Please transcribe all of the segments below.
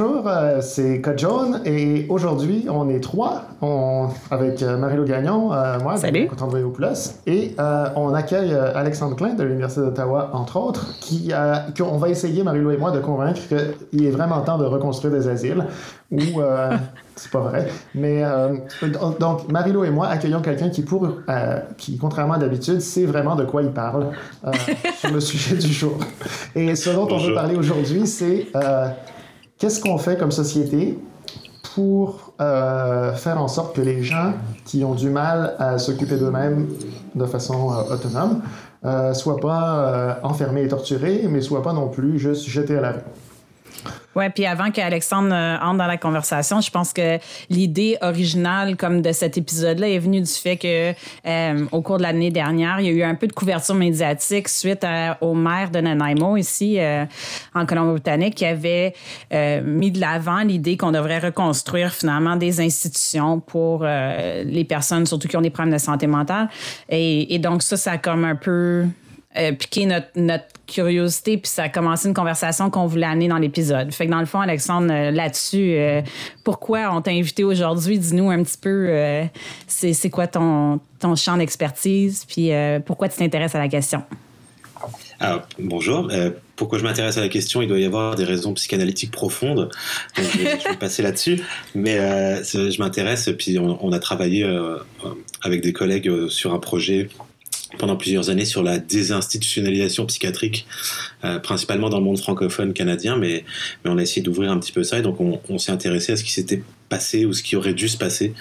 bonjour, euh, c'est Code Jaune et aujourd'hui on est trois on, avec euh, Marie-Lou Gagnon, euh, moi, Salut. content de vous plus, et on accueille Alexandre Klein de l'Université d'Ottawa, entre autres, qui, qu'on va essayer, Marie-Lou et moi, de convaincre qu'il est vraiment temps de reconstruire des asiles ou c'est pas vrai. Mais donc, Marie-Lou et moi accueillons quelqu'un qui, pour, qui, contrairement à d'habitude, sait vraiment de quoi il parle sur le sujet du jour. Et ce dont on veut parler aujourd'hui, c'est qu'est-ce qu'on fait comme société pour euh, faire en sorte que les gens qui ont du mal à s'occuper d'eux-mêmes de façon euh, autonome euh, soient pas enfermés et torturés, mais soient pas non plus juste jetés à la rue? Oui, puis avant qu'Alexandre euh, entre dans la conversation, je pense que l'idée originale comme de cet épisode-là est venue du fait que euh, au cours de l'année dernière, il y a eu un peu de couverture médiatique suite au maire de Nanaimo ici euh, en Colombie-Britannique qui avait mis de l'avant l'idée qu'on devrait reconstruire finalement des institutions pour les personnes surtout qui ont des problèmes de santé mentale. Et, et donc ça, ça a comme un peu euh, piquer notre, notre curiosité, puis ça a commencé une conversation qu'on voulait amener dans l'épisode. Fait que dans le fond, Alexandre, euh, là-dessus, euh, pourquoi on t'a invité aujourd'hui? Dis-nous un petit peu, euh, c'est quoi ton, ton champ d'expertise, puis pourquoi tu t'intéresses à la question? Alors, bonjour. pourquoi je m'intéresse à la question? Il doit y avoir des raisons psychanalytiques profondes. Je, vais, passer là-dessus. Mais je m'intéresse, puis on, on, a travaillé avec des collègues sur un projet pendant plusieurs années sur la désinstitutionnalisation psychiatrique, euh, principalement dans le monde francophone canadien, mais, mais on a essayé d'ouvrir un petit peu ça et donc on, s'est intéressé à ce qui s'était passé ou ce qui aurait dû se passer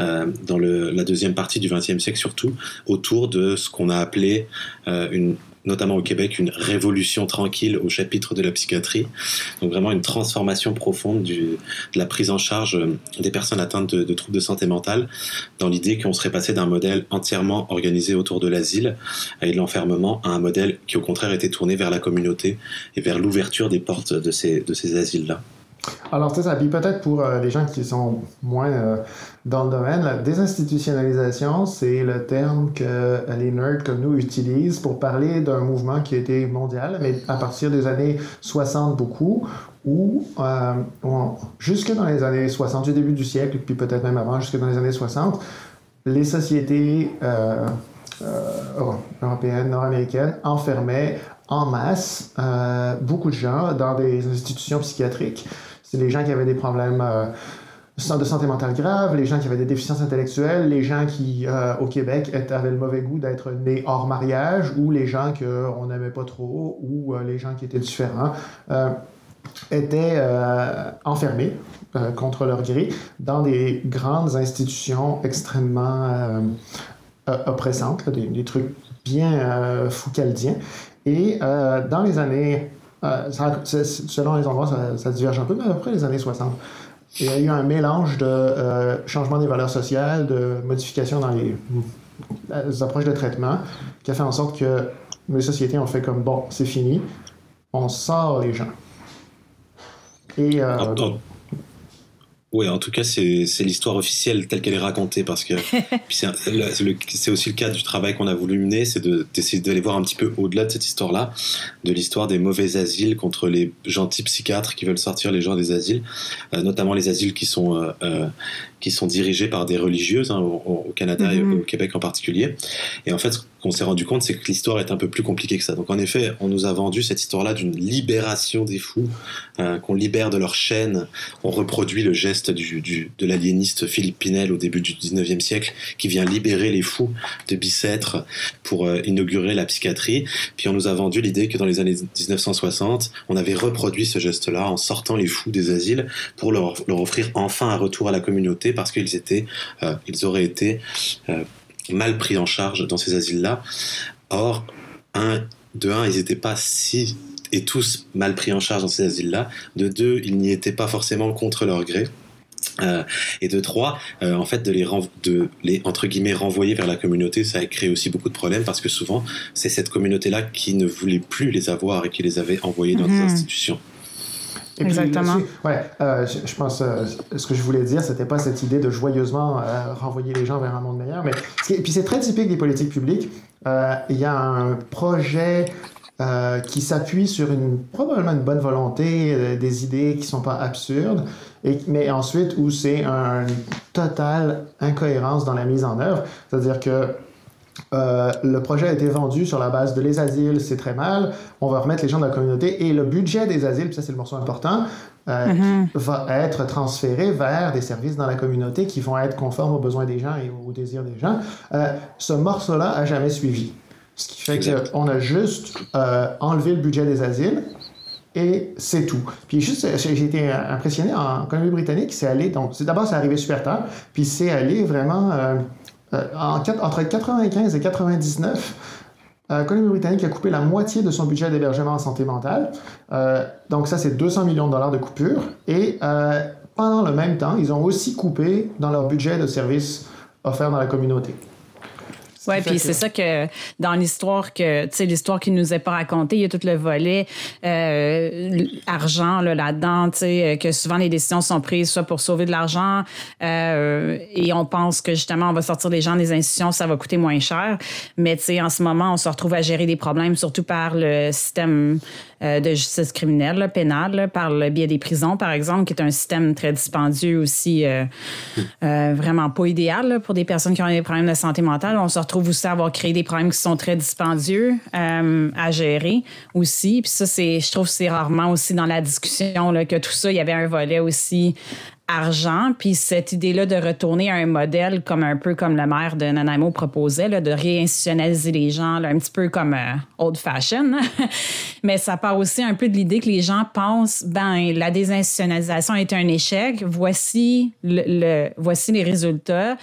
euh, dans la deuxième partie du XXe siècle surtout, autour de ce qu'on a appelé euh, une notamment au Québec, une révolution tranquille au chapitre de la psychiatrie. Donc vraiment une transformation profonde de la prise en charge euh, des personnes atteintes de, troubles de santé mentale, dans l'idée qu'on serait passé d'un modèle entièrement organisé autour de l'asile et de l'enfermement à un modèle qui au contraire était tourné vers la communauté et vers l'ouverture des portes de ces asiles-là. Alors, c'est ça. Puis peut-être pour euh, les gens qui sont moins euh, dans le domaine, la désinstitutionnalisation, c'est le terme que les nerds comme nous utilisent pour parler d'un mouvement qui a été mondial, mais à partir des années 60 beaucoup, où euh, jusque dans les années 60, du début du siècle, puis peut-être même avant, jusque dans les années 60, les sociétés européennes, nord-américaines enfermaient en masse beaucoup de gens dans des institutions psychiatriques. C'est les gens qui avaient des problèmes euh, de santé mentale grave, les gens qui avaient des déficiences intellectuelles, les gens qui, euh, au Québec, avaient le mauvais goût d'être nés hors mariage, ou les gens qu'on n'aimait pas trop, ou euh, les gens qui étaient différents, étaient enfermés contre leur gré dans des grandes institutions extrêmement oppressantes, des, des, trucs bien foucaldiens. Et dans les années euh, selon les endroits, ça, diverge un peu, mais après les années 60. il y a eu un mélange de euh, changement des valeurs sociales, de modifications dans les, approches de traitement, qui a fait en sorte que les sociétés ont fait comme bon, c'est fini, on sort les gens. Et, euh, oui, en tout cas, c'est l'histoire officielle telle qu'elle est racontée, parce que c'est aussi le cas du travail qu'on a voulu mener, c'est d'essayer d'aller voir un petit peu au-delà de cette histoire-là, de l'histoire des mauvais asiles contre les gentils psychiatres qui veulent sortir les gens des asiles, euh, notamment les asiles qui sont euh, euh, qui sont dirigés par des religieuses hein, au, Canada et mm-hmm. au Québec en particulier. Et en fait, qu'on s'est rendu compte, c'est que l'histoire est un peu plus compliquée que ça. Donc en effet, on nous a vendu cette histoire-là d'une libération des fous, euh, qu'on libère de leur chaîne. On reproduit le geste du, de l'aliéniste Philippe Pinel au début du 19e siècle, qui vient libérer les fous de Bicêtre pour euh, inaugurer la psychiatrie. Puis on nous a vendu l'idée que dans les années 1960, on avait reproduit ce geste-là en sortant les fous des asiles pour leur, leur offrir enfin un retour à la communauté parce qu'ils étaient, euh, ils auraient été mal pris en charge dans ces asiles-là. Or, un, de un, ils n'étaient pas si et tous mal pris en charge dans ces asiles-là. De deux, ils n'y étaient pas forcément contre leur gré. Euh, et de trois, en fait, de les, de les entre guillemets renvoyer vers la communauté, ça a créé aussi beaucoup de problèmes parce que souvent, c'est cette communauté-là qui ne voulait plus les avoir et qui les avait envoyés dans des mhm. Institutions. Exactement. ouais, euh, je, pense, euh, ce que je voulais dire, c'était pas cette idée de joyeusement euh, renvoyer les gens vers un monde meilleur, mais et puis c'est très typique des politiques publiques. Il y a un projet euh, qui s'appuie sur une, probablement une bonne volonté, euh, des idées qui sont pas absurdes, et, mais ensuite où c'est une totale incohérence dans la mise en œuvre. C'est-à-dire que euh, le projet a été vendu sur la base de les asiles, c'est très mal. On va remettre les gens dans la communauté et le budget des asiles, ça c'est le morceau important, euh, mm-hmm. va être transféré vers des services dans la communauté qui vont être conformes aux besoins des gens et aux désirs des gens. Euh, ce morceau-là a jamais suivi. Ce qui fait qu'on a juste enlevé le budget des asiles et c'est tout. Puis juste, j'ai été impressionné en Colombie-Britannique, c'est allé, donc d'abord c'est arrivé super tard, puis c'est allé vraiment euh, entre 95 et 99, euh, Colombie-Britannique a coupé la moitié de son budget d'hébergement en santé mentale. Euh, donc ça, c'est 200 millions de dollars de coupure. Et pendant le même temps, ils ont aussi coupé dans leur budget de services offerts dans la communauté. Oui, puis c'est ça que dans l'histoire que, tu sais, l'histoire qui nous est pas racontée, il y a tout le volet euh, argent là-dedans, tu sais, que souvent les décisions sont prises soit pour sauver de l'argent euh, et on pense que justement on va sortir les gens des institutions, ça va coûter moins cher. Mais tu sais, en ce moment, on se retrouve à gérer des problèmes, surtout par le système euh, de justice criminelle, pénale, par le biais des prisons, par exemple, qui est un système très dispendieux aussi, euh, euh, vraiment pas idéal pour des personnes qui ont des problèmes de santé mentale. On se retrouve aussi à avoir créé des problèmes qui sont très dispendieux à gérer aussi. Puis ça, c'est, je trouve que c'est rarement aussi dans la discussion que tout ça, il y avait un volet aussi argent, puis cette idée-là de retourner à un modèle comme un peu comme le maire de Nanaimo proposait, là, de réinstitutionnaliser les gens, un petit peu comme euh, old fashion. Mais ça part aussi un peu de l'idée que les gens pensent, ben la désinstitutionnalisation est un échec. Voici le, voici les résultats.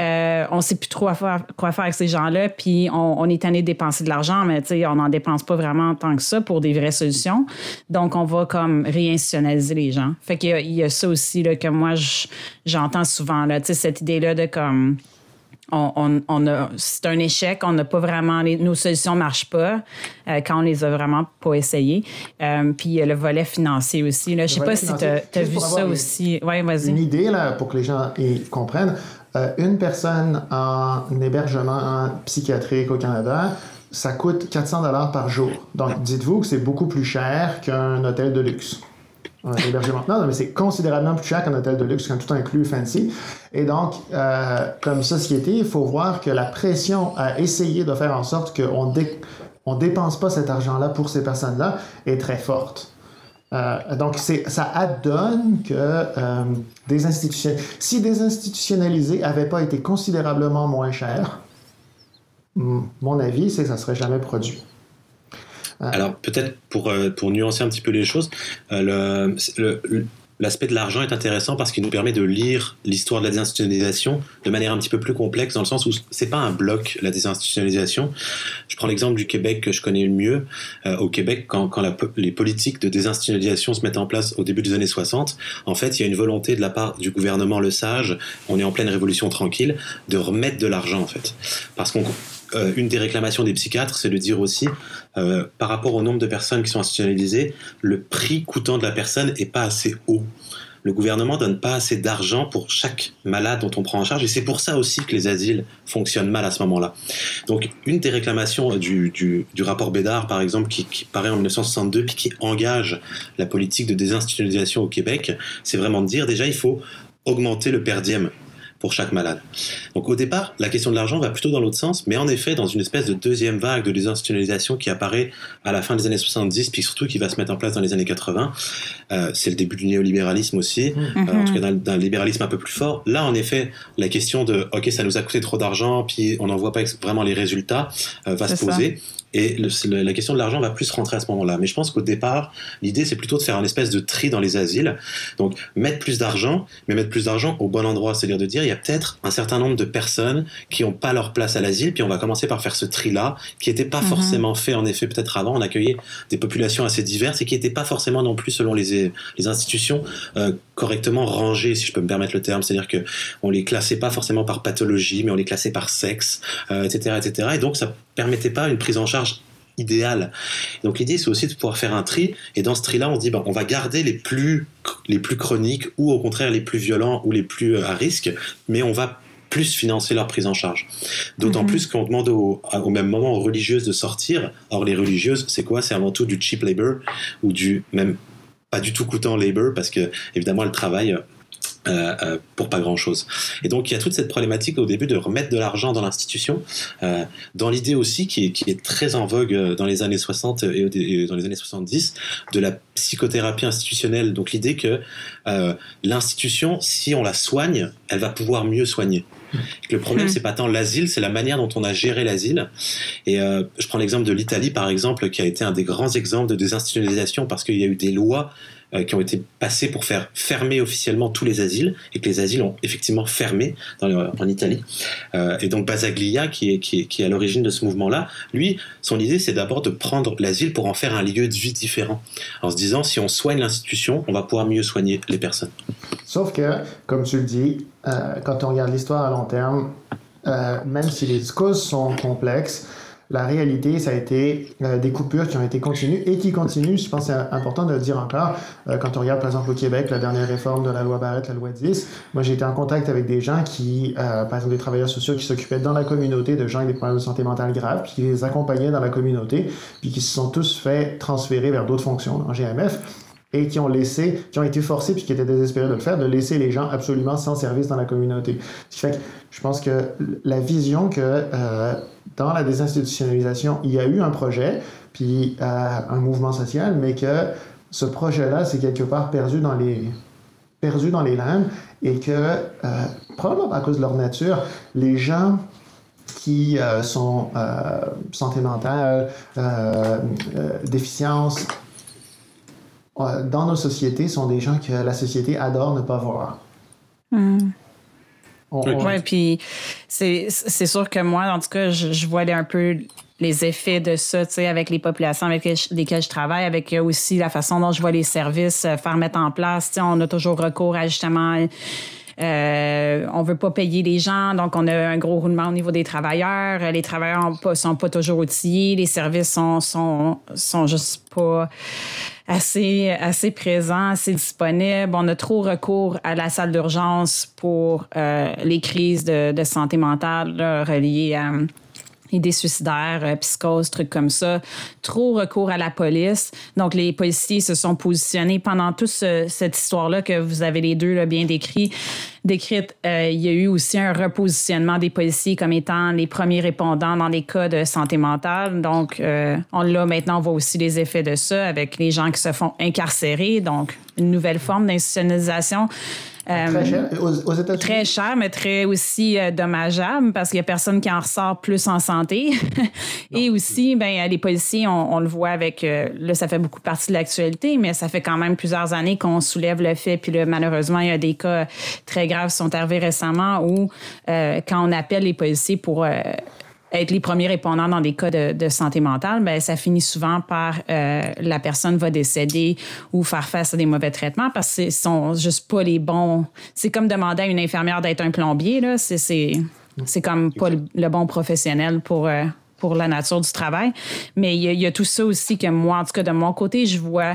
Euh, on sait plus trop quoi faire, avec ces gens-là, puis on, est tanné de dépenser de l'argent, mais on n'en dépense pas vraiment tant que ça pour des vraies solutions. Donc on va comme réinstitutionnaliser les gens. Fait qu'il y, y, a ça aussi là, que moi, j'entends souvent, là, cette idée-là de comme. On, on, a, c'est un échec, on n'a pas vraiment, nos solutions ne marchent pas euh, quand on les a vraiment pas essayées. Euh, puis le volet financier aussi. Je sais pas si tu as, vu ça aussi. Ouais, vas-y. Une idée là, pour que les gens comprennent. Euh, une personne en hébergement psychiatrique au Canada, ça coûte 400 dollars par jour. Donc, dites-vous que c'est beaucoup plus cher qu'un hôtel de luxe un hébergement. Non, mais c'est considérablement plus cher qu'un hôtel de luxe quand tout inclus fancy. Et donc, euh, comme société, il faut voir que la pression à essayer de faire en sorte qu'on ne dépense pas cet argent-là pour ces personnes-là est très forte. Euh, donc, ça adonne que euh, si des institutionnalisés n'avaient pas été considérablement moins chers, mon avis, c'est que ça ne serait jamais produit. Alors peut-être pour, euh, pour nuancer un petit peu les choses, euh, L'aspect de l'argent est intéressant parce qu'il nous permet de lire l'histoire de la désinstitutionnalisation de manière un petit peu plus complexe, dans le sens où c'est pas un bloc la désinstitutionnalisation. Je prends l'exemple du Québec que je connais le mieux. Euh, au Québec, quand, quand les politiques de désinstitutionnalisation se mettent en place au début des années 60, en fait, il y a une volonté de la part du gouvernement Le Sage, on est en pleine révolution tranquille, de remettre de l'argent en fait, parce qu'on euh, une des réclamations des psychiatres, c'est de dire aussi, euh, par rapport au nombre de personnes qui sont institutionnalisées, le prix coûtant de la personne est pas assez haut. Le gouvernement donne pas assez d'argent pour chaque malade dont on prend en charge, et c'est pour ça aussi que les asiles fonctionnent mal à ce moment-là. Donc, une des réclamations du, rapport Bédard, par exemple, qui, qui, paraît en 1962, puis qui engage la politique de désinstitutionnalisation au Québec, c'est vraiment de dire déjà, il faut augmenter le per diem pour chaque malade. Donc au départ, la question de l'argent va plutôt dans l'autre sens, mais en effet, dans une espèce de deuxième vague de désinstitutionnalisation qui apparaît à la fin des années 70, puis surtout qui va se mettre en place dans les années 80, euh, c'est le début du néolibéralisme aussi, mmh. euh, en tout cas d'un libéralisme un peu plus fort. Là, en effet, la question de OK, ça nous a coûté trop d'argent, puis on n'en voit pas vraiment les résultats, euh, va se poser. Et la question de l'argent va plus rentrer à ce moment-là. Mais je pense qu'au départ, l'idée, c'est plutôt de faire un espèce de tri dans les asiles. Donc, mettre plus d'argent, mais mettre plus d'argent au bon endroit. C'est-à-dire de dire, il y a peut-être un certain nombre de personnes qui n'ont pas leur place à l'asile, puis on va commencer par faire ce tri-là, qui n'était pas mhm. forcément fait, en effet, peut-être avant. On accueillait des populations assez diverses et qui n'étaient pas forcément non plus, selon les, les institutions, euh, correctement rangées, si je peux me permettre le terme. C'est-à-dire qu'on les classait pas forcément par pathologie, mais on les classait par sexe, etc., euh, etc. Et donc, ça permettait pas une prise en charge idéale. Donc l'idée c'est aussi de pouvoir faire un tri et dans ce tri là on se dit ben, on va garder les plus les plus chroniques ou au contraire les plus violents ou les plus euh, à risque mais on va plus financer leur prise en charge. D'autant mhm. plus qu'on demande au, au, même moment aux religieuses de sortir. Or, les religieuses, c'est quoi? C'est avant tout du cheap labor ou du même pas du tout coûtant labor parce que évidemment elles travaillent euh, euh, pour pas grand chose. Et donc il y a toute cette problématique au début de remettre de l'argent dans l'institution, euh, dans l'idée aussi qui est, qui est, très en vogue dans les années 60 et, dans les années 70 de la psychothérapie institutionnelle. Donc l'idée que l'institution, si on la soigne, elle va pouvoir mieux soigner. Le problème, hmm. c'est pas tant l'asile, c'est la manière dont on a géré l'asile. Et je prends l'exemple de l'Italie, par exemple, qui a été un des grands exemples de désinstitutionnalisation parce qu'il y a eu des lois euh, qui ont été passés pour faire fermer officiellement tous les asiles et que les asiles ont effectivement fermé en Italie. Euh, et donc Basaglia, qui est, qui est, qui est à l'origine de ce mouvement-là, lui, son idée, c'est d'abord de prendre l'asile pour en faire un lieu de vie différent, en se disant si on soigne l'institution, on va pouvoir mieux soigner les personnes. Sauf que, comme tu le dis, euh, quand on regarde l'histoire à long terme, même si les causes sont complexes, la réalité, ça a été euh, des coupures qui ont été continues et qui continuent. Je pense que c'est important de le dire encore. Euh, quand on regarde, par exemple, au Québec, la dernière réforme de la loi Barrette, la loi 10, moi, j'ai été en contact avec des gens qui, euh, par exemple, des travailleurs sociaux qui s'occupaient dans la communauté de gens avec des problèmes de santé mentale graves, puis qui les accompagnaient dans la communauté, puis qui se sont tous fait transférer vers d'autres fonctions en GMF et qui ont laissé, qui ont été forcés puis qui étaient désespérés de le faire, de laisser les gens absolument sans service dans la communauté. Ce qui fait que je pense que la vision que dans la désinstitutionnalisation, il y a eu un projet, puis euh, un mouvement social, mais que ce projet-là, c'est quelque part perdu dans les perdu dans les limbes et que, euh, probablement à cause de leur nature, les gens qui sont santé mentale, déficience, dans nos sociétés sont des gens que la société adore ne pas voir. Hmm. Oui, puis c'est sûr que moi, en tout cas, je, vois un peu les effets de ça, tu sais, avec les populations avec lesquelles je travaille, avec aussi la façon dont je vois les services euh, faire mettre en place. Tu sais, on a toujours recours à justement euh, on veut pas payer les gens, donc on a un gros roulement au niveau des travailleurs. Les travailleurs ne sont pas toujours outillés, les services sont, sont, sont juste pas assez, assez présents, assez disponibles. On a trop recours à la salle d'urgence pour euh, les crises de, de santé mentale reliées à idées suicidaires, euh, psychose, trucs comme ça, trop recours à la police. Donc, les policiers se sont positionnés pendant toute cette histoire-là que vous avez les deux là, bien décrit, décrite. Euh, il y a eu aussi un repositionnement des policiers comme étant les premiers répondants dans les cas de santé mentale. Donc, euh, on l'a maintenant, on voit aussi les effets de ça avec les gens qui se font incarcérer. Donc, une nouvelle forme d'institutionnalisation. Euh, très cher. Aux, États-Unis? Très cher, mais très aussi euh, dommageable parce qu'il y a personne qui en ressort plus en santé. Et aussi, ben, les policiers, on, le voit avec. Euh, là, ça fait beaucoup partie de l'actualité, mais ça fait quand même plusieurs années qu'on soulève le fait. Puis là, malheureusement, il y a des cas très graves qui sont arrivés récemment où, quand on appelle les policiers pour être les premiers répondants dans des cas de, santé mentale, ben ça finit souvent par euh, la personne va décéder ou faire face à des mauvais traitements parce que ce sont juste pas les bons. C'est comme demander à une infirmière d'être un plombier là, c'est c'est comme pas le, bon professionnel pour euh, pour la nature du travail. Mais il y, a, tout ça aussi que moi, en tout cas de mon côté, je vois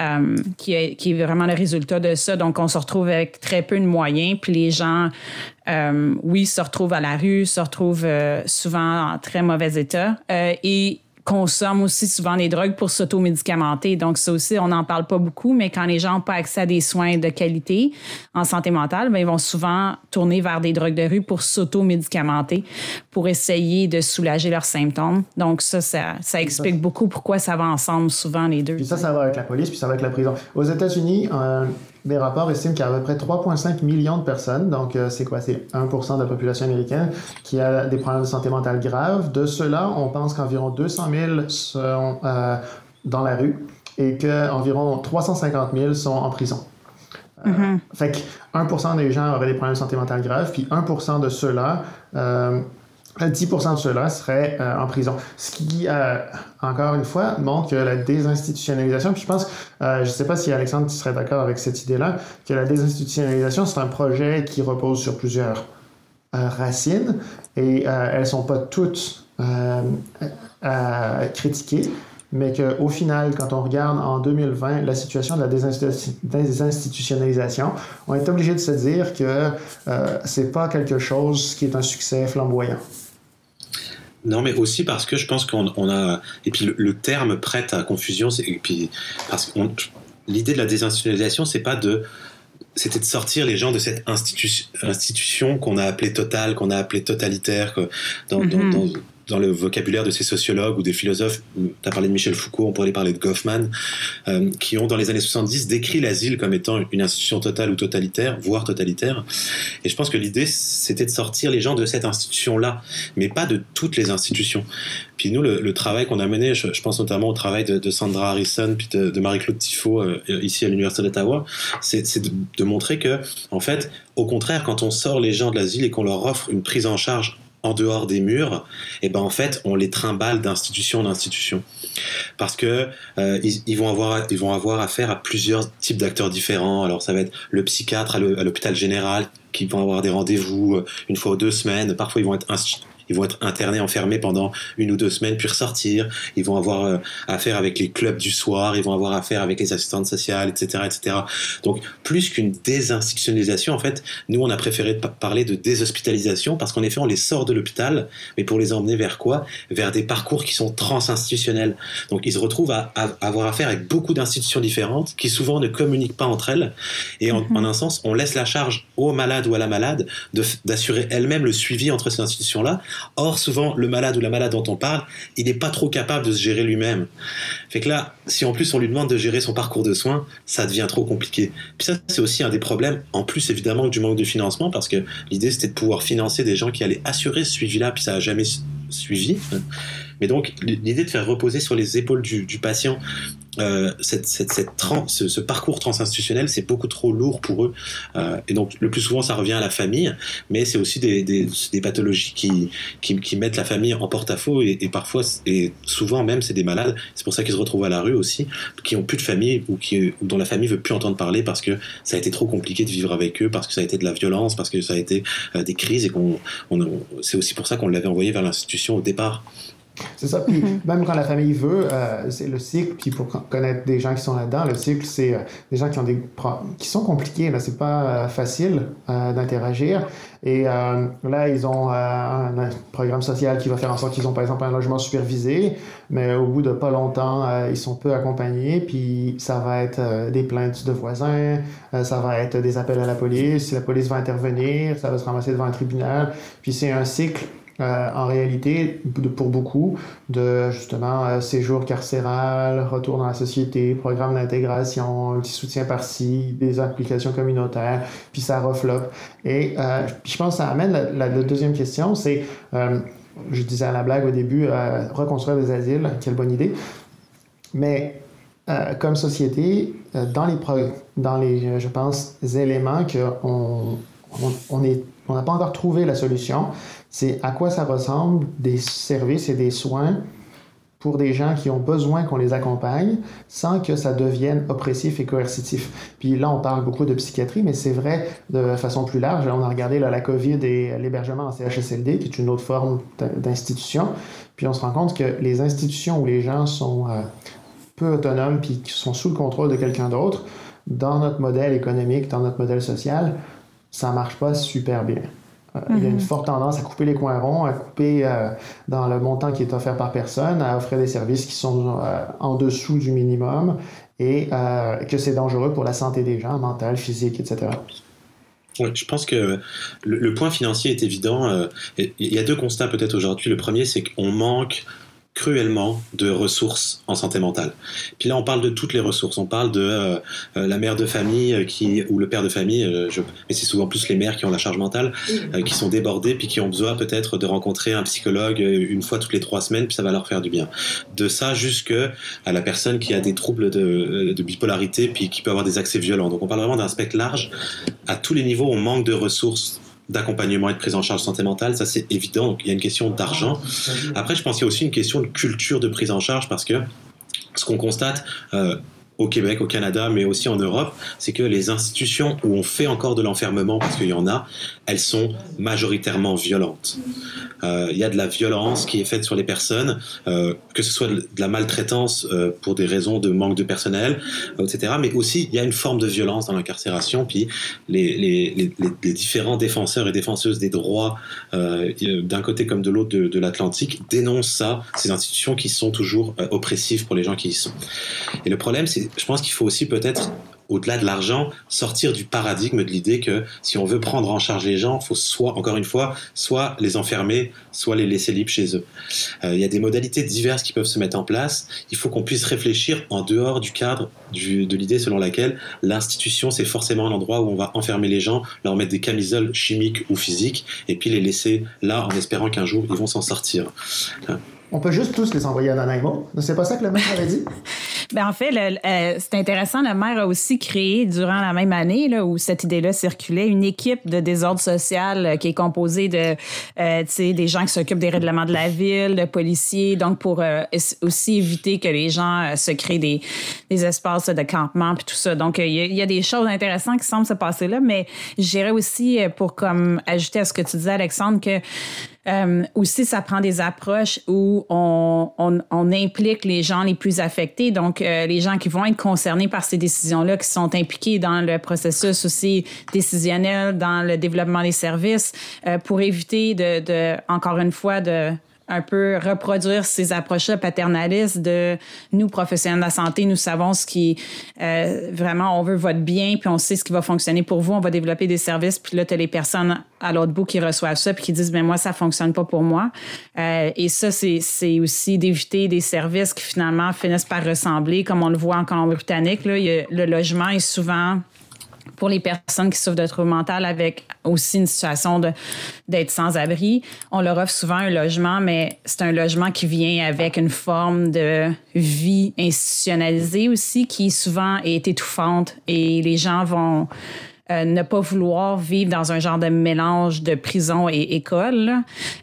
euh, qui, est, qui, est, vraiment le résultat de ça. Donc, on se retrouve avec très peu de moyens, puis les gens, euh, oui, se retrouvent à la rue, se retrouvent euh, souvent en très mauvais état. et consomment aussi souvent des drogues pour s'automédicamenter. Donc, ça aussi, on n'en parle pas beaucoup, mais quand les gens n'ont pas accès à des soins de qualité en santé mentale, bien, ils vont souvent tourner vers des drogues de rue pour s'automédicamenter, pour essayer de soulager leurs symptômes. Donc, ça, ça, ça explique beaucoup pourquoi ça va ensemble souvent, les deux. Puis ça, ça va avec la police, puis ça va avec la prison. Aux États-Unis, euh, des rapports estiment qu'il y a à peu près 3,5 millions de personnes, donc euh, c'est quoi? C'est 1% de la population américaine qui a des problèmes de santé mentale graves. De ceux-là, on pense qu'environ 200 000 sont euh, dans la rue et qu'environ 350 000 sont en prison. Euh, mm-hmm. Fait que 1% des gens auraient des problèmes de santé mentale graves, puis 1% de ceux-là 10% de ceux-là seraient euh, en prison. Ce qui, euh, encore une fois, montre que la désinstitutionnalisation, puis je pense, euh, je ne sais pas si Alexandre tu serais d'accord avec cette idée-là, que la désinstitutionnalisation, c'est un projet qui repose sur plusieurs racines et elles ne sont pas toutes critiquées. mais qu'au final, quand on regarde en 2020 la situation de la désinstitutionnalisation, on est obligé de se dire que euh, c'est pas quelque chose qui est un succès flamboyant. Non, mais aussi parce que je pense qu'on a. Et puis le, terme prête à confusion, et puis parce que l'idée de la désinstitutionnalisation, c'est pas de c'était de sortir les gens de cette institution qu'on a appelée totale, qu'on a appelée totalitaire, dans, mm-hmm dans le vocabulaire de ces sociologues ou des philosophes, tu as parlé de Michel Foucault, on pourrait parler de Goffman, euh, qui ont dans les années 70 décrit l'asile comme étant une institution totale ou totalitaire, voire totalitaire. Et je pense que l'idée, c'était de sortir les gens de cette institution-là, mais pas de toutes les institutions. Puis nous, le, travail qu'on a mené, je, pense notamment au travail de, Sandra Harrison, puis de, Marie-Claude Tifo, euh, ici à l'Université d'Ottawa, c'est de, de montrer que, en fait, au contraire, quand on sort les gens de l'asile et qu'on leur offre une prise en charge en dehors des murs, et eh ben en fait on les trimballe d'institution en institution parce que euh, ils, vont avoir ils vont avoir affaire à plusieurs types d'acteurs différents. Alors ça va être le psychiatre à l'hôpital général qui vont avoir des rendez-vous euh, une fois ou deux semaines. Parfois ils vont être ils vont être internés, enfermés pendant une ou deux semaines, puis ressortir. Ils vont avoir euh, affaire avec les clubs du soir, ils vont avoir affaire avec les assistantes sociales, etc., etc. Donc, plus qu'une désinstitutionnalisation, en fait, nous, on a préféré parler de déshospitalisation parce qu'en effet, on les sort de l'hôpital, mais pour les emmener vers quoi? Vers des parcours qui sont transinstitutionnels. Donc, ils se retrouvent à, avoir affaire avec beaucoup d'institutions différentes qui souvent ne communiquent pas entre elles. Et en, mm-hmm. en un sens, on laisse la charge au malade ou à la malade d'assurer elle-même le suivi entre ces institutions-là Or, souvent, le malade ou la malade dont on parle, il n'est pas trop capable de se gérer lui-même. Fait que là, si en plus on lui demande de gérer son parcours de soins, ça devient trop compliqué. Puis ça, c'est aussi un des problèmes, en plus évidemment du manque de financement, parce que l'idée c'était de pouvoir financer des gens qui allaient assurer ce suivi-là, puis ça n'a jamais suivi. Mais donc, l'idée de faire reposer sur les épaules du, patient euh, cette, cette, cette ce, parcours transinstitutionnel, c'est beaucoup trop lourd pour eux. Euh, et donc, le plus souvent, ça revient à la famille, mais c'est aussi des, des, pathologies qui, qui, mettent la famille en porte-à-faux et, parfois, et souvent même, c'est des malades. C'est pour ça qu'ils se retrouvent à la rue aussi, qui ont plus de famille ou, qui, ou dont la famille veut plus entendre parler parce que ça a été trop compliqué de vivre avec eux, parce que ça a été de la violence, parce que ça a été euh, des crises et qu'on, on, c'est aussi pour ça qu'on l'avait envoyé vers l'institution au départ. C'est ça. Puis mhm. même quand la famille veut, euh, c'est le cycle. Puis pour connaître des gens qui sont là-dedans, le cycle, c'est euh, des gens qui ont des qui sont compliqués. Là, c'est pas euh, facile d'interagir. Et là, ils ont un, programme social qui va faire en sorte qu'ils ont par exemple un logement supervisé, mais au bout de pas longtemps, ils sont peu accompagnés. Puis ça va être des plaintes de voisins, ça va être des appels à la police. La police va intervenir, ça va se ramasser devant un tribunal. Puis c'est un cycle euh, en réalité, pour beaucoup, de justement euh, séjour carcéral, retour dans la société, programme d'intégration, petit soutien par-ci, des applications communautaires, puis ça refloppe. Et euh, je pense que ça amène la, deuxième question, c'est, je disais à la blague au début, reconstruire des asiles, quelle bonne idée. Mais comme société, dans les, dans les, je pense, éléments qu'on on, est, on n'a pas encore trouvé la solution, c'est à quoi ça ressemble des services et des soins pour des gens qui ont besoin qu'on les accompagne sans que ça devienne oppressif et coercitif. Puis là, on parle beaucoup de psychiatrie, mais c'est vrai de façon plus large. On a regardé la COVID et l'hébergement en CHSLD, qui est une autre forme d'institution. Puis on se rend compte que les institutions où les gens sont euh, peu autonomes puis qui sont sous le contrôle de quelqu'un d'autre, dans notre modèle économique, dans notre modèle social, ça marche pas super bien. Euh, il y a une mhm. forte tendance à couper les coins ronds, à couper euh, dans le montant qui est offert par personne, à offrir des services qui sont euh, en dessous du minimum et que c'est dangereux pour la santé des gens, mentale, physique, etc. je pense que le, point financier est évident. Il y a deux constats peut-être aujourd'hui. Le premier, c'est qu'on manque cruellement de ressources en santé mentale. Puis là, on parle de toutes les ressources. On parle de euh, euh, la mère de famille euh, qui ou le père de famille, je, mais c'est souvent plus les mères qui ont la charge mentale, qui sont débordées puis qui ont besoin peut-être de rencontrer un psychologue une fois toutes les trois semaines, puis ça va leur faire du bien. De ça jusque à la personne qui a des troubles de, de bipolarité puis qui peut avoir des accès violents. Donc on parle vraiment d'un spectre large. À tous les niveaux, on manque de ressources d'accompagnement et de prise en charge santé mentale, ça c'est évident. Donc il y a une question d'argent. Après, je pense qu'il y a aussi une question de culture de prise en charge parce que ce qu'on constate, euh, au Québec, au Canada, mais aussi en Europe, c'est que les institutions où on fait encore de l'enfermement, parce qu'il y en a, elles sont majoritairement violentes. Euh, il y a de la violence qui est faite sur les personnes, euh, que ce soit de la maltraitance euh, pour des raisons de manque de personnel, etc. Mais aussi, il y a une forme de violence dans l'incarcération. Puis les, différents défenseurs et défenseuses des droits, d'un côté comme de l'autre de, de l'Atlantique, dénoncent ça, ces institutions qui sont toujours oppressives pour les gens qui y sont. Et le problème, c'est je pense qu'il faut aussi peut-être au-delà de l'argent, sortir du paradigme de l'idée que si on veut prendre en charge les gens, il faut soit, encore une fois, soit les enfermer, soit les laisser libres chez eux. Euh, il y a des modalités diverses qui peuvent se mettre en place. Il faut qu'on puisse réfléchir en dehors du cadre de l'idée selon laquelle l'institution, c'est forcément un endroit où on va enfermer les gens, leur mettre des camisoles chimiques ou physiques, et puis les laisser là en espérant qu'un jour, ils vont s'en sortir. On peut juste tous les envoyer à Nanaimo. C'est pas ça que le maire avait dit? ben en fait, euh, c'est intéressant. Le maire a aussi créé, durant la même année là, où cette idée-là circulait, une équipe de désordre social euh, qui est composée de euh, des gens qui s'occupent des règlements de la ville, de policiers, donc pour aussi éviter que les gens se créent des, des espaces de campement puis tout ça. Donc, il y, y, a des choses intéressantes qui semblent se passer là, mais je dirais aussi, pour comme ajouter à ce que tu disais, Alexandre, que euh, aussi, ça prend des approches où on, on, implique les gens les plus affectés, donc euh, les gens qui vont être concernés par ces décisions-là, qui sont impliqués dans le processus aussi décisionnel, dans le développement des services, euh, pour éviter de, de, encore une fois, de un peu reproduire ces approches-là paternalistes de nous, professionnels de la santé, nous savons ce qui, euh, vraiment, on veut votre bien, puis on sait ce qui va fonctionner pour vous, on va développer des services, puis là, tu as les personnes à l'autre bout qui reçoivent ça, puis qui disent, mais moi, ça fonctionne pas pour moi. Euh, et ça, c'est aussi d'éviter des services qui finalement finissent par ressembler, comme on le voit encore en britannique le logement est souvent pour les personnes qui souffrent de troubles mentaux avec aussi une situation d'être sans abri. On leur offre souvent un logement, mais c'est un logement qui vient avec une forme de vie institutionnalisée aussi qui souvent est étouffante et les gens vont euh, ne pas vouloir vivre dans un genre de mélange de prison et école,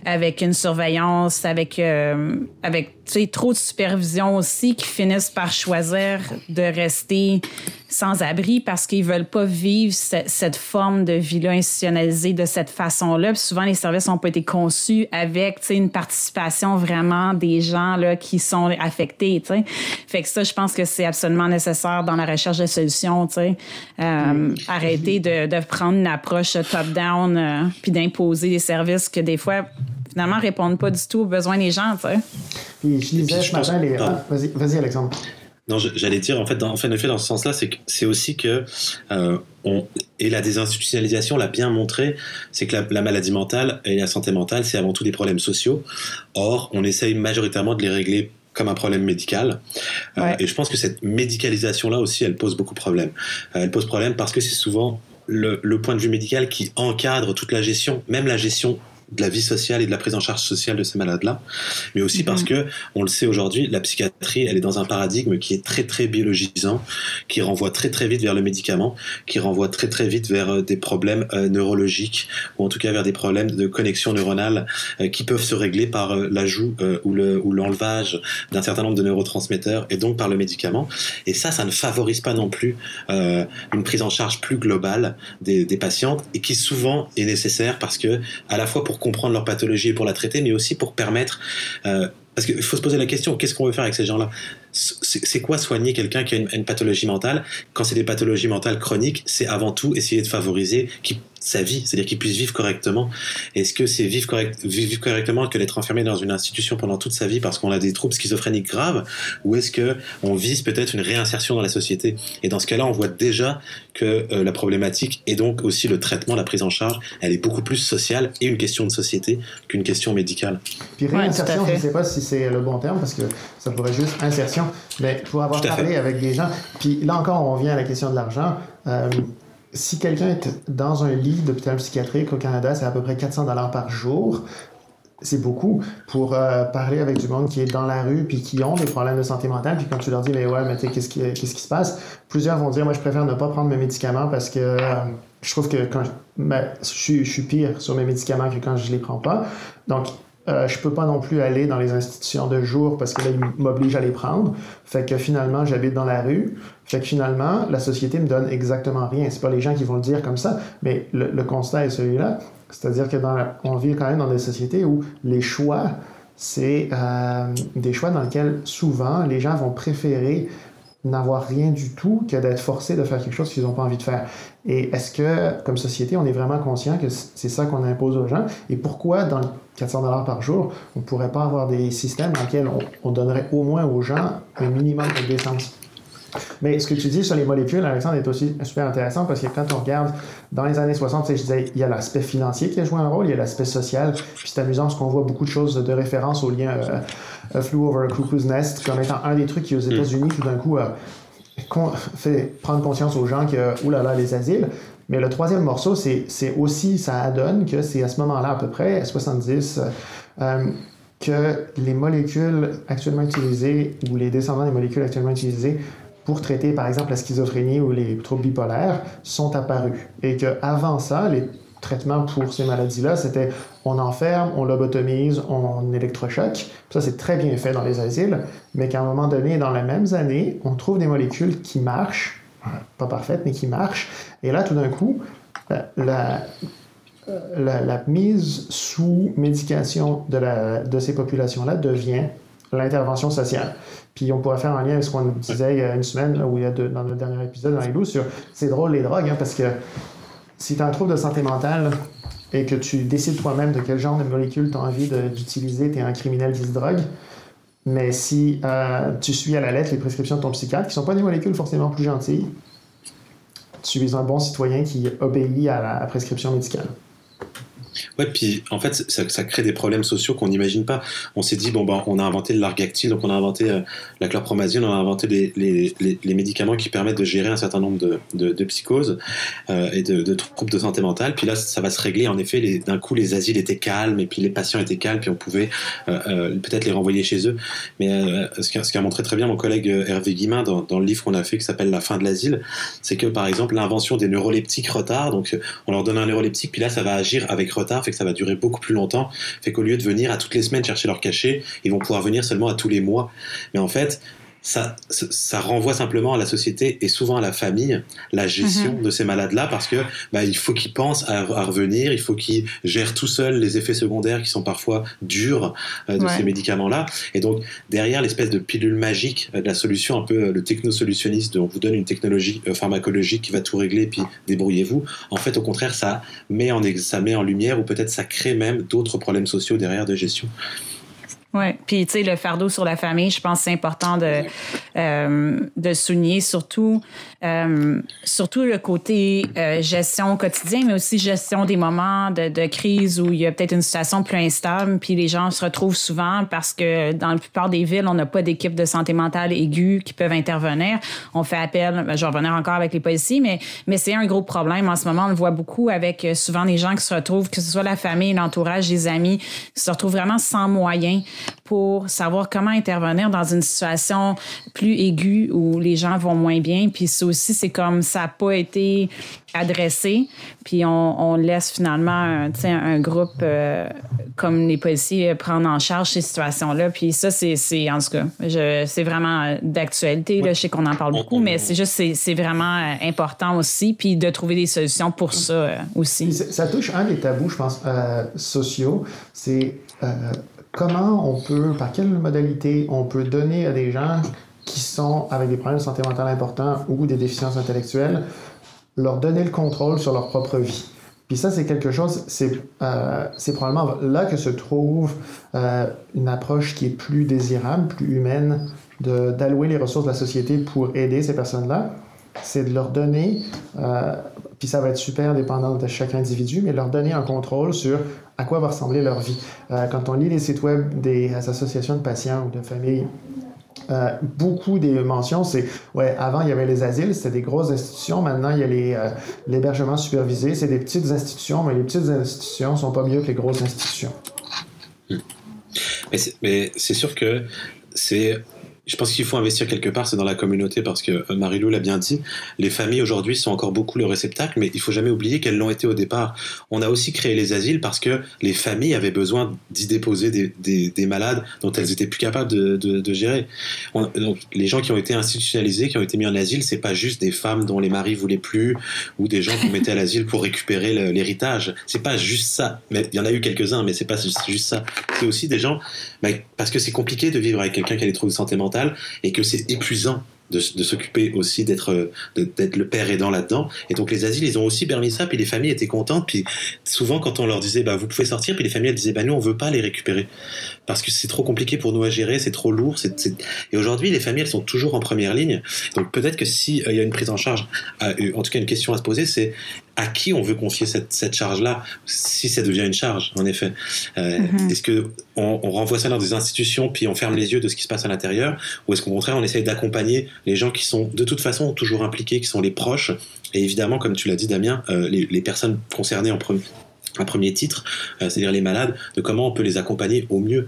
avec une surveillance, avec, euh, avec trop de supervision aussi, qui finissent par choisir de rester sans abri parce qu'ils veulent pas vivre cette forme de vie-là institutionnalisée de cette façon-là. souvent, les services n'ont pas été conçus avec une participation vraiment des gens là, qui sont affectés. T'sais. Fait que ça, je pense que c'est absolument nécessaire dans la recherche de solutions. Euh, mm. Arrêter de, de, prendre une approche top-down euh, puis d'imposer des services que des fois finalement répondent pas du tout aux besoins des gens. Puis je lisais ce matin les. Ah, vas-y, vas Alexandre. Non, j'allais dire, en fait, dans, en fait, dans ce sens-là, c'est c'est aussi que euh, on, et la désinstitutionnalisation l'a bien montré, c'est que la, maladie mentale et la santé mentale, c'est avant tout des problèmes sociaux. Or, on essaye majoritairement de les régler comme un problème médical. Euh, et je pense que cette médicalisation-là aussi, elle pose beaucoup de problèmes. Euh, elle pose problème parce que c'est souvent le, le, point de vue médical qui encadre toute la gestion, même la gestion de la vie sociale et de la prise en charge sociale de ces malades-là, mais aussi parce mhm. que, on le sait aujourd'hui, la psychiatrie, elle est dans un paradigme qui est très très biologisant, qui renvoie très très vite vers le médicament, qui renvoie très très vite vers euh, des problèmes euh, neurologiques, ou en tout cas vers des problèmes de connexion neuronale euh, qui peuvent se régler par l'ajout ou le ou l'enlevage d'un certain nombre de neurotransmetteurs et donc par le médicament. Et ça, ça ne favorise pas non plus une prise en charge plus globale des, des patientes et qui souvent est nécessaire parce que à la fois pour comprendre leur pathologie et pour la traiter, mais aussi pour permettre... Euh, parce qu'il faut se poser la question, qu'est-ce qu'on veut faire avec ces gens-là? C'est quoi soigner quelqu'un qui a une, une, pathologie mentale? Quand c'est des pathologies mentales chroniques, c'est avant tout essayer de favoriser qui sa vie, c'est-à-dire qu'il puisse vivre correctement. Est-ce que c'est vivre, correct, vivre correctement que d'être enfermé dans une institution pendant toute sa vie parce qu'on a des troubles schizophréniques graves, ou est-ce que on vise peut-être une réinsertion dans la société? Et dans ce cas-là, on voit déjà que euh, la problématique et donc aussi le traitement, la prise en charge, elle est beaucoup plus sociale et une question de société qu'une question médicale. Puis réinsertion, je ne sais pas si c'est le bon terme parce que ça pourrait juste insertion, mais pour avoir parlé avec des gens, puis là encore, on vient à la question de l'argent. Euh, si quelqu'un est dans un lit d'hôpital psychiatrique au Canada, c'est à peu près 400 dollars par jour. C'est beaucoup pour euh, parler avec du monde qui est dans la rue puis qui ont des problèmes de santé mentale. Puis quand tu leur dis, mais ouais, mais qu'est-ce qui, qu'est-ce qui se passe? Plusieurs vont dire, moi, je préfère ne pas prendre mes médicaments parce que euh, je trouve que quand je, ben, je, suis pire sur mes médicaments que quand je les prends pas. Donc, euh, je peux pas non plus aller dans les institutions de jour parce que là, ils m'obligent à les prendre. Fait que finalement, j'habite dans la rue. Fait que finalement, la société me donne exactement rien. C'est pas les gens qui vont le dire comme ça, mais le, constat est celui-là. C'est-à-dire que dans on vit quand même dans des sociétés où les choix, c'est euh, des choix dans lesquels souvent les gens vont préférer n'avoir rien du tout que d'être forcé de faire quelque chose qu'ils n'ont pas envie de faire. Et est-ce que, comme société, on est vraiment conscient que c'est ça qu'on impose aux gens? Et pourquoi, dans 400 dollars par jour, on ne pourrait pas avoir des systèmes dans lesquels on, donnerait au moins aux gens un minimum de décence? Mais ce que tu dis sur les molécules, Alexandre, est aussi super intéressant parce que quand on regarde dans les années 60, je disais, il y a l'aspect financier qui a joué un rôle, il y a l'aspect social. Puis c'est amusant parce qu'on voit beaucoup de choses de référence au lien euh, Flew over a Cuckoo's Nest comme étant un des trucs qui, aux mm. États-Unis, tout d'un coup, a fait prendre conscience aux gens que, oulala, les asiles. Mais le troisième morceau, c'est aussi, ça adonne que c'est à ce moment-là, à peu près, 70, euh, que les molécules actuellement utilisées ou les descendants des molécules actuellement utilisées pour traiter, par exemple, la schizophrénie ou les troubles bipolaires sont apparus. Et qu'avant ça, les traitements pour ces maladies-là, c'était on enferme, on lobotomise, on électrochoque. Ça, c'est très bien fait dans les asiles, mais qu'à un moment donné, dans les mêmes années, on trouve des molécules qui marchent, pas parfaites, mais qui marchent. Et là, tout d'un coup, la, la, mise sous médication de ces populations-là devient l'intervention sociale. Puis on pourrait faire un lien avec ce qu'on disait il y a une semaine, il y a dans le dernier épisode dans les sur c'est drôle les drogues, hein, parce que si tu as un trouble de santé mentale et que tu décides toi-même de quel genre de molécule tu as envie d'utiliser, tu es un criminel qui se drogue. Mais si euh, tu suis à la lettre les prescriptions de ton psychiatre, qui ne sont pas des molécules forcément plus gentilles, tu es un bon citoyen qui obéit à la prescription médicale. Ouais, puis en fait, ça, crée des problèmes sociaux qu'on n'imagine pas. On s'est dit, bon, ben, on a inventé le donc on a inventé euh, la chlorpromazine, on a inventé les, les, les, médicaments qui permettent de gérer un certain nombre de, de, de psychoses euh, et de, troubles de santé mentale. Puis là, ça va se régler. En effet, d'un coup, les asiles étaient calmes et puis les patients étaient calmes, puis on pouvait euh, peut-être les renvoyer chez eux. Mais ce qui, ce, qui, a montré très bien mon collègue Hervé Guimin dans, dans le livre qu'on a fait qui s'appelle La fin de l'asile, c'est que par exemple, l'invention des neuroleptiques retard, donc on leur donne un neuroleptique, puis là, ça va agir avec retard, fait que ça va durer beaucoup plus longtemps, fait qu'au lieu de venir à toutes les semaines chercher leur cachet, ils vont pouvoir venir seulement à tous les mois. Mais en fait, ça, ça renvoie simplement à la société et souvent à la famille la gestion mhm. de ces malades-là parce que bah, il faut qu'ils pensent à, revenir, il faut qu'ils gèrent tout seuls les effets secondaires qui sont parfois durs euh, de ces médicaments-là. Et donc derrière l'espèce de pilule magique euh, de la solution, un peu euh, le technosolutionniste, on vous donne une technologie pharmacologique qui va tout régler puis débrouillez-vous. En fait, au contraire, ça met en, ça met en lumière ou peut-être ça crée même d'autres problèmes sociaux derrière de gestion. Oui, puis tu sais, le fardeau sur la famille, je pense que c'est important de, euh, de souligner, surtout, euh, surtout le côté euh, gestion quotidien, mais aussi gestion des moments de, de crise où il y a peut-être une situation plus instable, puis les gens se retrouvent souvent parce que dans la plupart des villes, on n'a pas d'équipe de santé mentale aiguë qui peuvent intervenir. On fait appel, ben, je vais revenir encore avec les policiers, mais, mais c'est un gros problème en ce moment. On le voit beaucoup avec souvent des gens qui se retrouvent, que ce soit la famille, l'entourage, les amis, qui se retrouvent vraiment sans moyens pour savoir comment intervenir dans une situation plus aiguë où les gens vont moins bien. Puis ça aussi, c'est comme ça n'a pas été adressé. Puis on, laisse finalement un, un groupe euh, comme les policiers prendre en charge ces situations-là. Puis ça, c'est en tout cas, c'est vraiment euh, d'actualité. Je sais qu'on en parle beaucoup, mais c'est juste, c'est vraiment euh, important aussi. Puis de trouver des solutions pour ça aussi. Ça touche un des tabous, je pense, sociaux. C'est comment on peut, par quelle modalité on peut donner à des gens qui sont avec des problèmes de santé mentale importants ou des déficiences intellectuelles, leur donner le contrôle sur leur propre vie. Puis ça, c'est quelque chose, c'est euh, probablement là que se trouve euh, une approche qui est plus désirable, plus humaine, d'allouer les ressources de la société pour aider ces personnes-là. C'est de leur donner, euh, puis ça va être super dépendant de chaque individu, mais leur donner un contrôle sur à quoi va ressembler leur vie. Euh, quand on lit les sites web des associations de patients ou de familles, euh, beaucoup des mentions, c'est ouais, avant il y avait les asiles, c'était des grosses institutions, maintenant il y a les, euh, l'hébergement supervisé, c'est des petites institutions, mais les petites institutions sont pas mieux que les grosses institutions. C'est, mais c'est sûr que c'est je pense qu'il faut investir quelque part, c'est dans la communauté, parce que euh, Marie-Lou l'a bien dit, les familles aujourd'hui sont encore beaucoup le réceptacle, mais il faut jamais oublier qu'elles l'ont été au départ. On a aussi créé les asiles parce que les familles avaient besoin d'y déposer des, des, malades dont elles étaient plus capables de, gérer. donc, les gens qui ont été institutionnalisés, qui ont été mis en asile, c'est pas juste des femmes dont les maris voulaient plus, ou des gens qu'on mettait à l'asile pour récupérer l'héritage. C'est pas juste ça. Mais il y en a eu quelques-uns, mais c'est pas juste ça. C'est aussi des gens, parce que c'est compliqué de vivre avec quelqu'un qui a des troubles de santé mentale et que c'est épuisant de, s'occuper aussi d'être le père aidant là-dedans. Et donc les asiles, ils ont aussi permis ça, puis les familles étaient contentes. Puis souvent, quand on leur disait, bah vous pouvez sortir, puis les familles disaient, bah nous on veut pas les récupérer parce que c'est trop compliqué pour nous à gérer, c'est trop lourd. Et aujourd'hui, les familles elles sont toujours en première ligne. Donc peut-être que si euh, il y a une prise en charge, euh, en tout cas une question à se poser, c'est à qui on veut confier cette, cette charge-là, si ça devient une charge, en effet. Euh, mhm. Est-ce que on, renvoie ça dans des institutions puis on ferme les yeux de ce qui se passe à l'intérieur, ou est-ce qu'au contraire on essaye d'accompagner les gens qui sont de toute façon toujours impliqués, qui sont les proches, et évidemment, comme tu l'as dit, Damien, euh, les, les, personnes concernées en premier un premier titre, euh, c'est-à-dire les malades, de comment on peut les accompagner au mieux.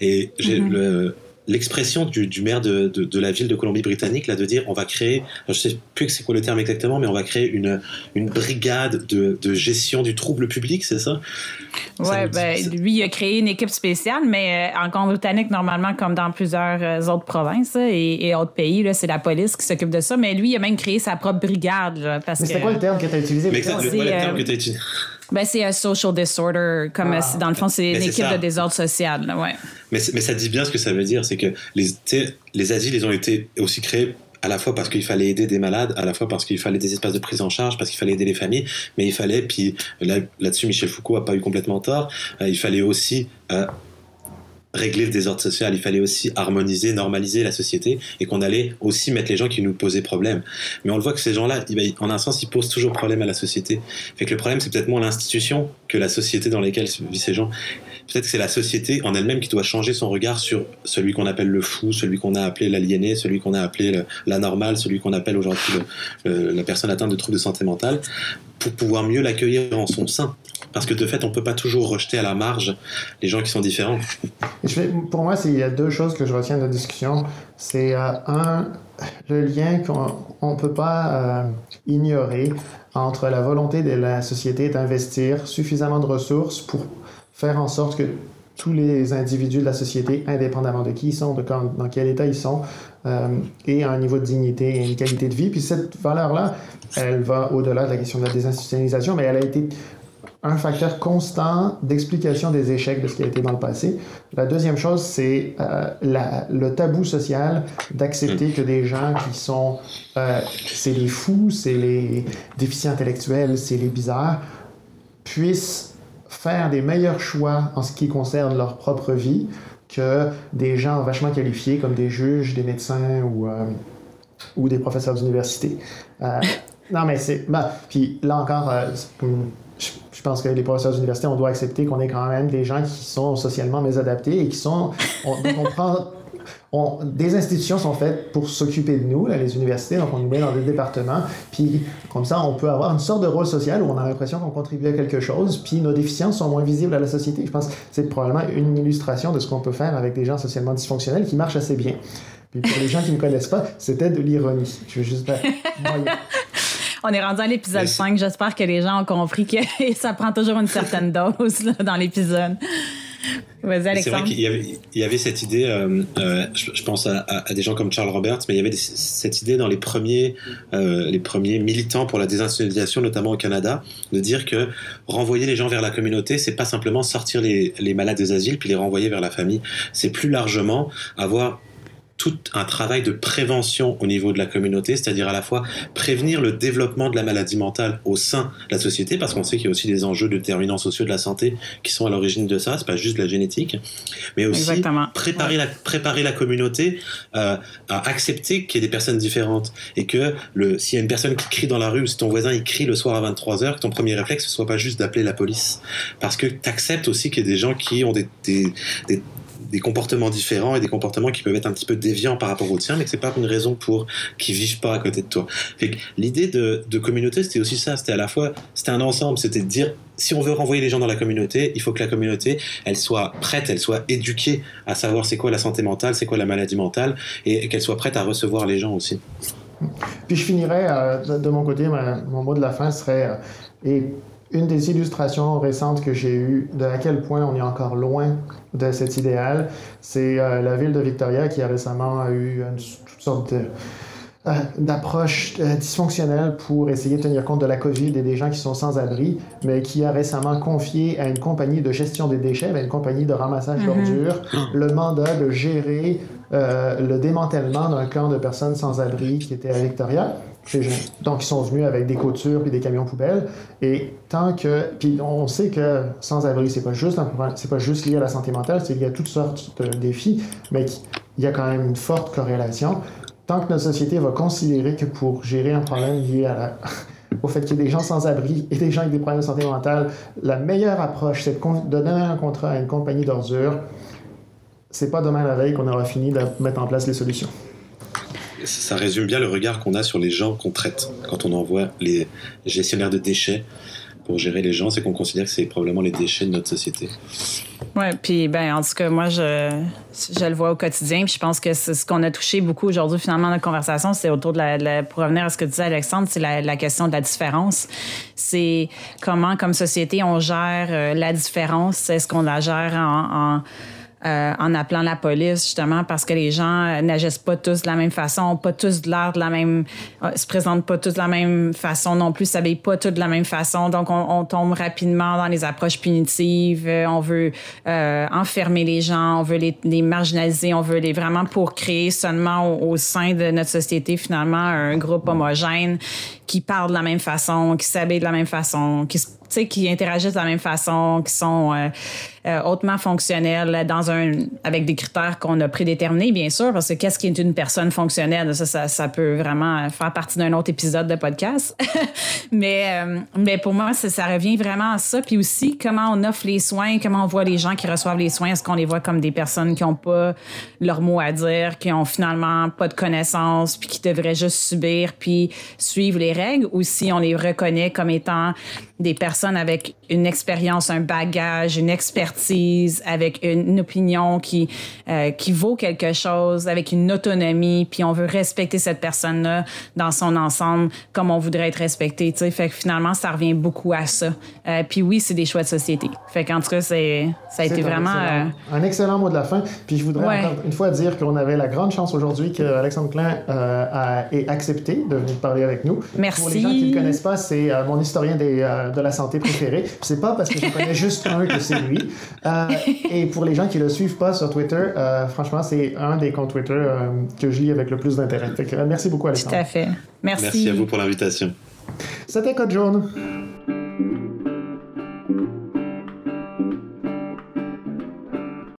Et j'ai mhm. le, l'expression du, maire de, la ville de Colombie-Britannique, là, de dire on va créer, je sais plus que c'est quoi le terme exactement, mais on va créer une, une brigade de, gestion du trouble public, c'est ça? Oui, ben, lui, il a créé une équipe spéciale, mais euh, en Colombie-Britannique, normalement, comme dans plusieurs euh, autres provinces et, autres pays, c'est la police qui s'occupe de ça, mais lui, il a même créé sa propre brigade. mais c'était quoi le terme que tu as utilisé? Mais c'est le terme que tu as utilisé? Ben, c'est un social disorder, comme ah. dans le fond, c'est une équipe de désordre social. ouais. mais, mais ça dit bien ce que ça veut dire, c'est que les, les asiles, ils ont été aussi créés à la fois parce qu'il fallait aider des malades, à la fois parce qu'il fallait des espaces de prise en charge, parce qu'il fallait aider les familles, mais il fallait, puis là, là-dessus Michel Foucault a pas eu complètement tort, euh, il fallait aussi euh, régler le désordre social, il fallait aussi harmoniser, normaliser la société et qu'on allait aussi mettre les gens qui nous posaient problème. Mais on le voit que ces gens-là, en un sens, ils posent toujours problème à la société. Fait que le problème, c'est peut-être moins l'institution que la société dans laquelle vivent ces gens. Peut-être que c'est la société en elle-même qui doit changer son regard sur celui qu'on appelle le fou, celui qu'on a appelé l'aliéné, celui qu'on a appelé l'anormal, celui qu'on appelle aujourd'hui la personne atteinte de troubles de santé mentale, pour pouvoir mieux l'accueillir en son sein. Parce que de fait, on ne peut pas toujours rejeter à la marge les gens qui sont différents. pour moi, il y a deux choses que je retiens de la discussion. C'est euh, un, le lien qu'on ne peut pas euh, ignorer entre la volonté de la société d'investir suffisamment de ressources pour faire en sorte que tous les individus de la société, indépendamment de qui ils sont, de dans quel état ils sont, euh, aient un niveau de dignité et une qualité de vie. Puis cette valeur-là, elle va au-delà de la question de la désinstitutionnalisation, mais elle a été un facteur constant d'explication des échecs de ce qui a été dans le passé. La deuxième chose, c'est euh, le tabou social d'accepter que des gens qui sont, euh, c'est les fous, c'est les déficients intellectuels, c'est les bizarres, puissent faire des meilleurs choix en ce qui concerne leur propre vie que des gens vachement qualifiés comme des juges, des médecins ou, euh, ou des professeurs d'université. non, mais c'est... Bah, puis là encore, je pense que les professeurs d'université, on doit accepter qu'on est quand même des gens qui sont socialement mésadaptés et qui sont. Des institutions sont faites pour s'occuper de nous, les universités, donc on nous met dans des départements, puis comme ça, on peut avoir une sorte de rôle social où on a l'impression qu'on contribue à quelque chose, puis nos déficiences sont moins visibles à la société. Je pense que c'est probablement une illustration de ce qu'on peut faire avec des gens socialement dysfonctionnels qui marchent assez bien. Puis pour les gens qui ne me connaissent pas, c'était de l'ironie. Je veux juste On est rendu à l'épisode 5. J'espère que les gens ont compris que ça prend toujours une certaine dose dans l'épisode. C'est vrai qu'il y, avait, cette idée, euh, euh, je, pense à, des gens comme Charles Roberts, mais il y avait cette idée dans les premiers, euh, les premiers militants pour la désinstitutionnalisation, notamment au Canada, de dire que renvoyer les gens vers la communauté, c'est pas simplement sortir les, les malades des asiles puis les renvoyer vers la famille. C'est plus largement avoir tout un travail de prévention au niveau de la communauté, c'est-à-dire à la fois prévenir le développement de la maladie mentale au sein de la société, parce qu'on sait qu'il y a aussi des enjeux de déterminants sociaux de la santé qui sont à l'origine de ça, c'est pas juste la génétique, mais aussi préparer la, préparer la communauté euh, à accepter qu'il y ait des personnes différentes et que le, s'il y a une personne qui crie dans la rue, si ton voisin il crie le soir à 23h, que ton premier réflexe ce soit pas juste d'appeler la police, parce que tu acceptes aussi qu'il y ait des gens qui ont des, des des comportements différents et des comportements qui peuvent être un petit peu déviants par rapport au tien, mais que c'est pas une raison pour qu'ils vivent pas à côté de toi. L'idée de, communauté, c'était aussi ça. C'était à la fois, c'était un ensemble, c'était de dire si on veut renvoyer les gens dans la communauté, il faut que la communauté, elle soit prête, elle soit éduquée à savoir c'est quoi la santé mentale, c'est quoi la maladie mentale, et qu'elle soit prête à recevoir les gens aussi. Puis je finirais euh, de, mon côté, mon mot de la fin serait, euh, une des illustrations récentes que j'ai eues de à quel point on est encore loin de cet idéal, c'est euh, la ville de Victoria qui a récemment eu une, toutes sortes de euh, d'approche euh, dysfonctionnelle pour essayer de tenir compte de la COVID et des gens qui sont sans abri, mais qui a récemment confié à une compagnie de gestion des déchets, à une compagnie de ramassage mhm. d'ordures, le mandat de gérer euh, le démantèlement d'un camp de personnes sans abri qui était à Victoria. Donc, ils sont venus avec des coutures et des camions poubelles. Et tant que. Puis, on sait que sans-abri, c'est pas juste c'est pas juste lié à la santé mentale, c'est lié à toutes sortes de défis, mais il y a quand même une forte corrélation tant que notre société va considérer que pour gérer un problème lié au fait qu'il y ait des gens sans abri et des gens avec des problèmes de santé mentale, la meilleure approche, c'est de donner un contrat à une compagnie d'ordures. C'est pas demain la veille qu'on aura fini de mettre en place les solutions. Ça résume bien le regard qu'on a sur les gens qu'on traite quand on envoie les gestionnaires de déchets pour gérer les gens, c'est qu'on considère que c'est probablement les déchets de notre société. Oui, puis ben, en tout cas, moi, je, je le vois au quotidien. Puis je pense que ce qu'on a touché beaucoup aujourd'hui, finalement, dans la conversation, c'est autour de la, Pour revenir à ce que disait Alexandre, c'est la, question de la différence. C'est comment, comme société, on gère euh, la différence. Est-ce qu'on la gère en euh, en appelant la police, justement, parce que les gens euh, n'agissent pas tous de la même façon, pas tous de l'air de la même, euh, se présentent pas tous de la même façon non plus, s'habillent pas tous de la même façon. Donc, on, tombe rapidement dans les approches punitives. on veut enfermer les gens, on veut les, les, marginaliser, on veut les vraiment pour créer seulement au, au, sein de notre société, finalement, un groupe homogène qui parle de la même façon, qui s'habille de la même façon, qui, qui interagissent de la même façon, qui sont euh, hautement fonctionnel dans un, avec des critères qu'on a prédéterminés, bien sûr, parce que qu'est-ce qui est une personne fonctionnelle? Ça, ça, ça peut vraiment faire partie d'un autre épisode de podcast. mais, euh, mais pour moi, ça, ça, revient vraiment à ça. Puis aussi, comment on offre les soins, comment on voit les gens qui reçoivent les soins. Est-ce qu'on les voit comme des personnes qui n'ont pas leur mot à dire, qui ont finalement pas de connaissances, puis qui devraient juste subir, puis suivre les règles, ou si on les reconnaît comme étant des personnes avec une expérience, un bagage, une expertise, avec une, opinion qui, euh, qui vaut quelque chose, avec une autonomie, puis on veut respecter cette personne-là dans son ensemble comme on voudrait être respecté. sais. Fait que finalement, ça revient beaucoup à ça. Euh, puis oui, c'est des choix de société. Fait qu'en tout cas, ça a été vraiment... Euh, un excellent mot de la fin. Puis je voudrais encore une fois dire qu'on avait la grande chance aujourd'hui qu'Alexandre Klein ait accepté de venir parler avec nous. Merci. Pour les gens qui ne le connaissent pas, c'est mon historien des, de la santé préféré. C'est pas parce que je connais juste un que c'est lui. Euh, et pour les gens qui le suivent pas sur Twitter, euh, franchement, c'est un des comptes Twitter euh, que je lis avec le plus d'intérêt. merci beaucoup, Alexandre. Tout à fait. Merci. Merci à vous pour l'invitation. C'était Code Jaune.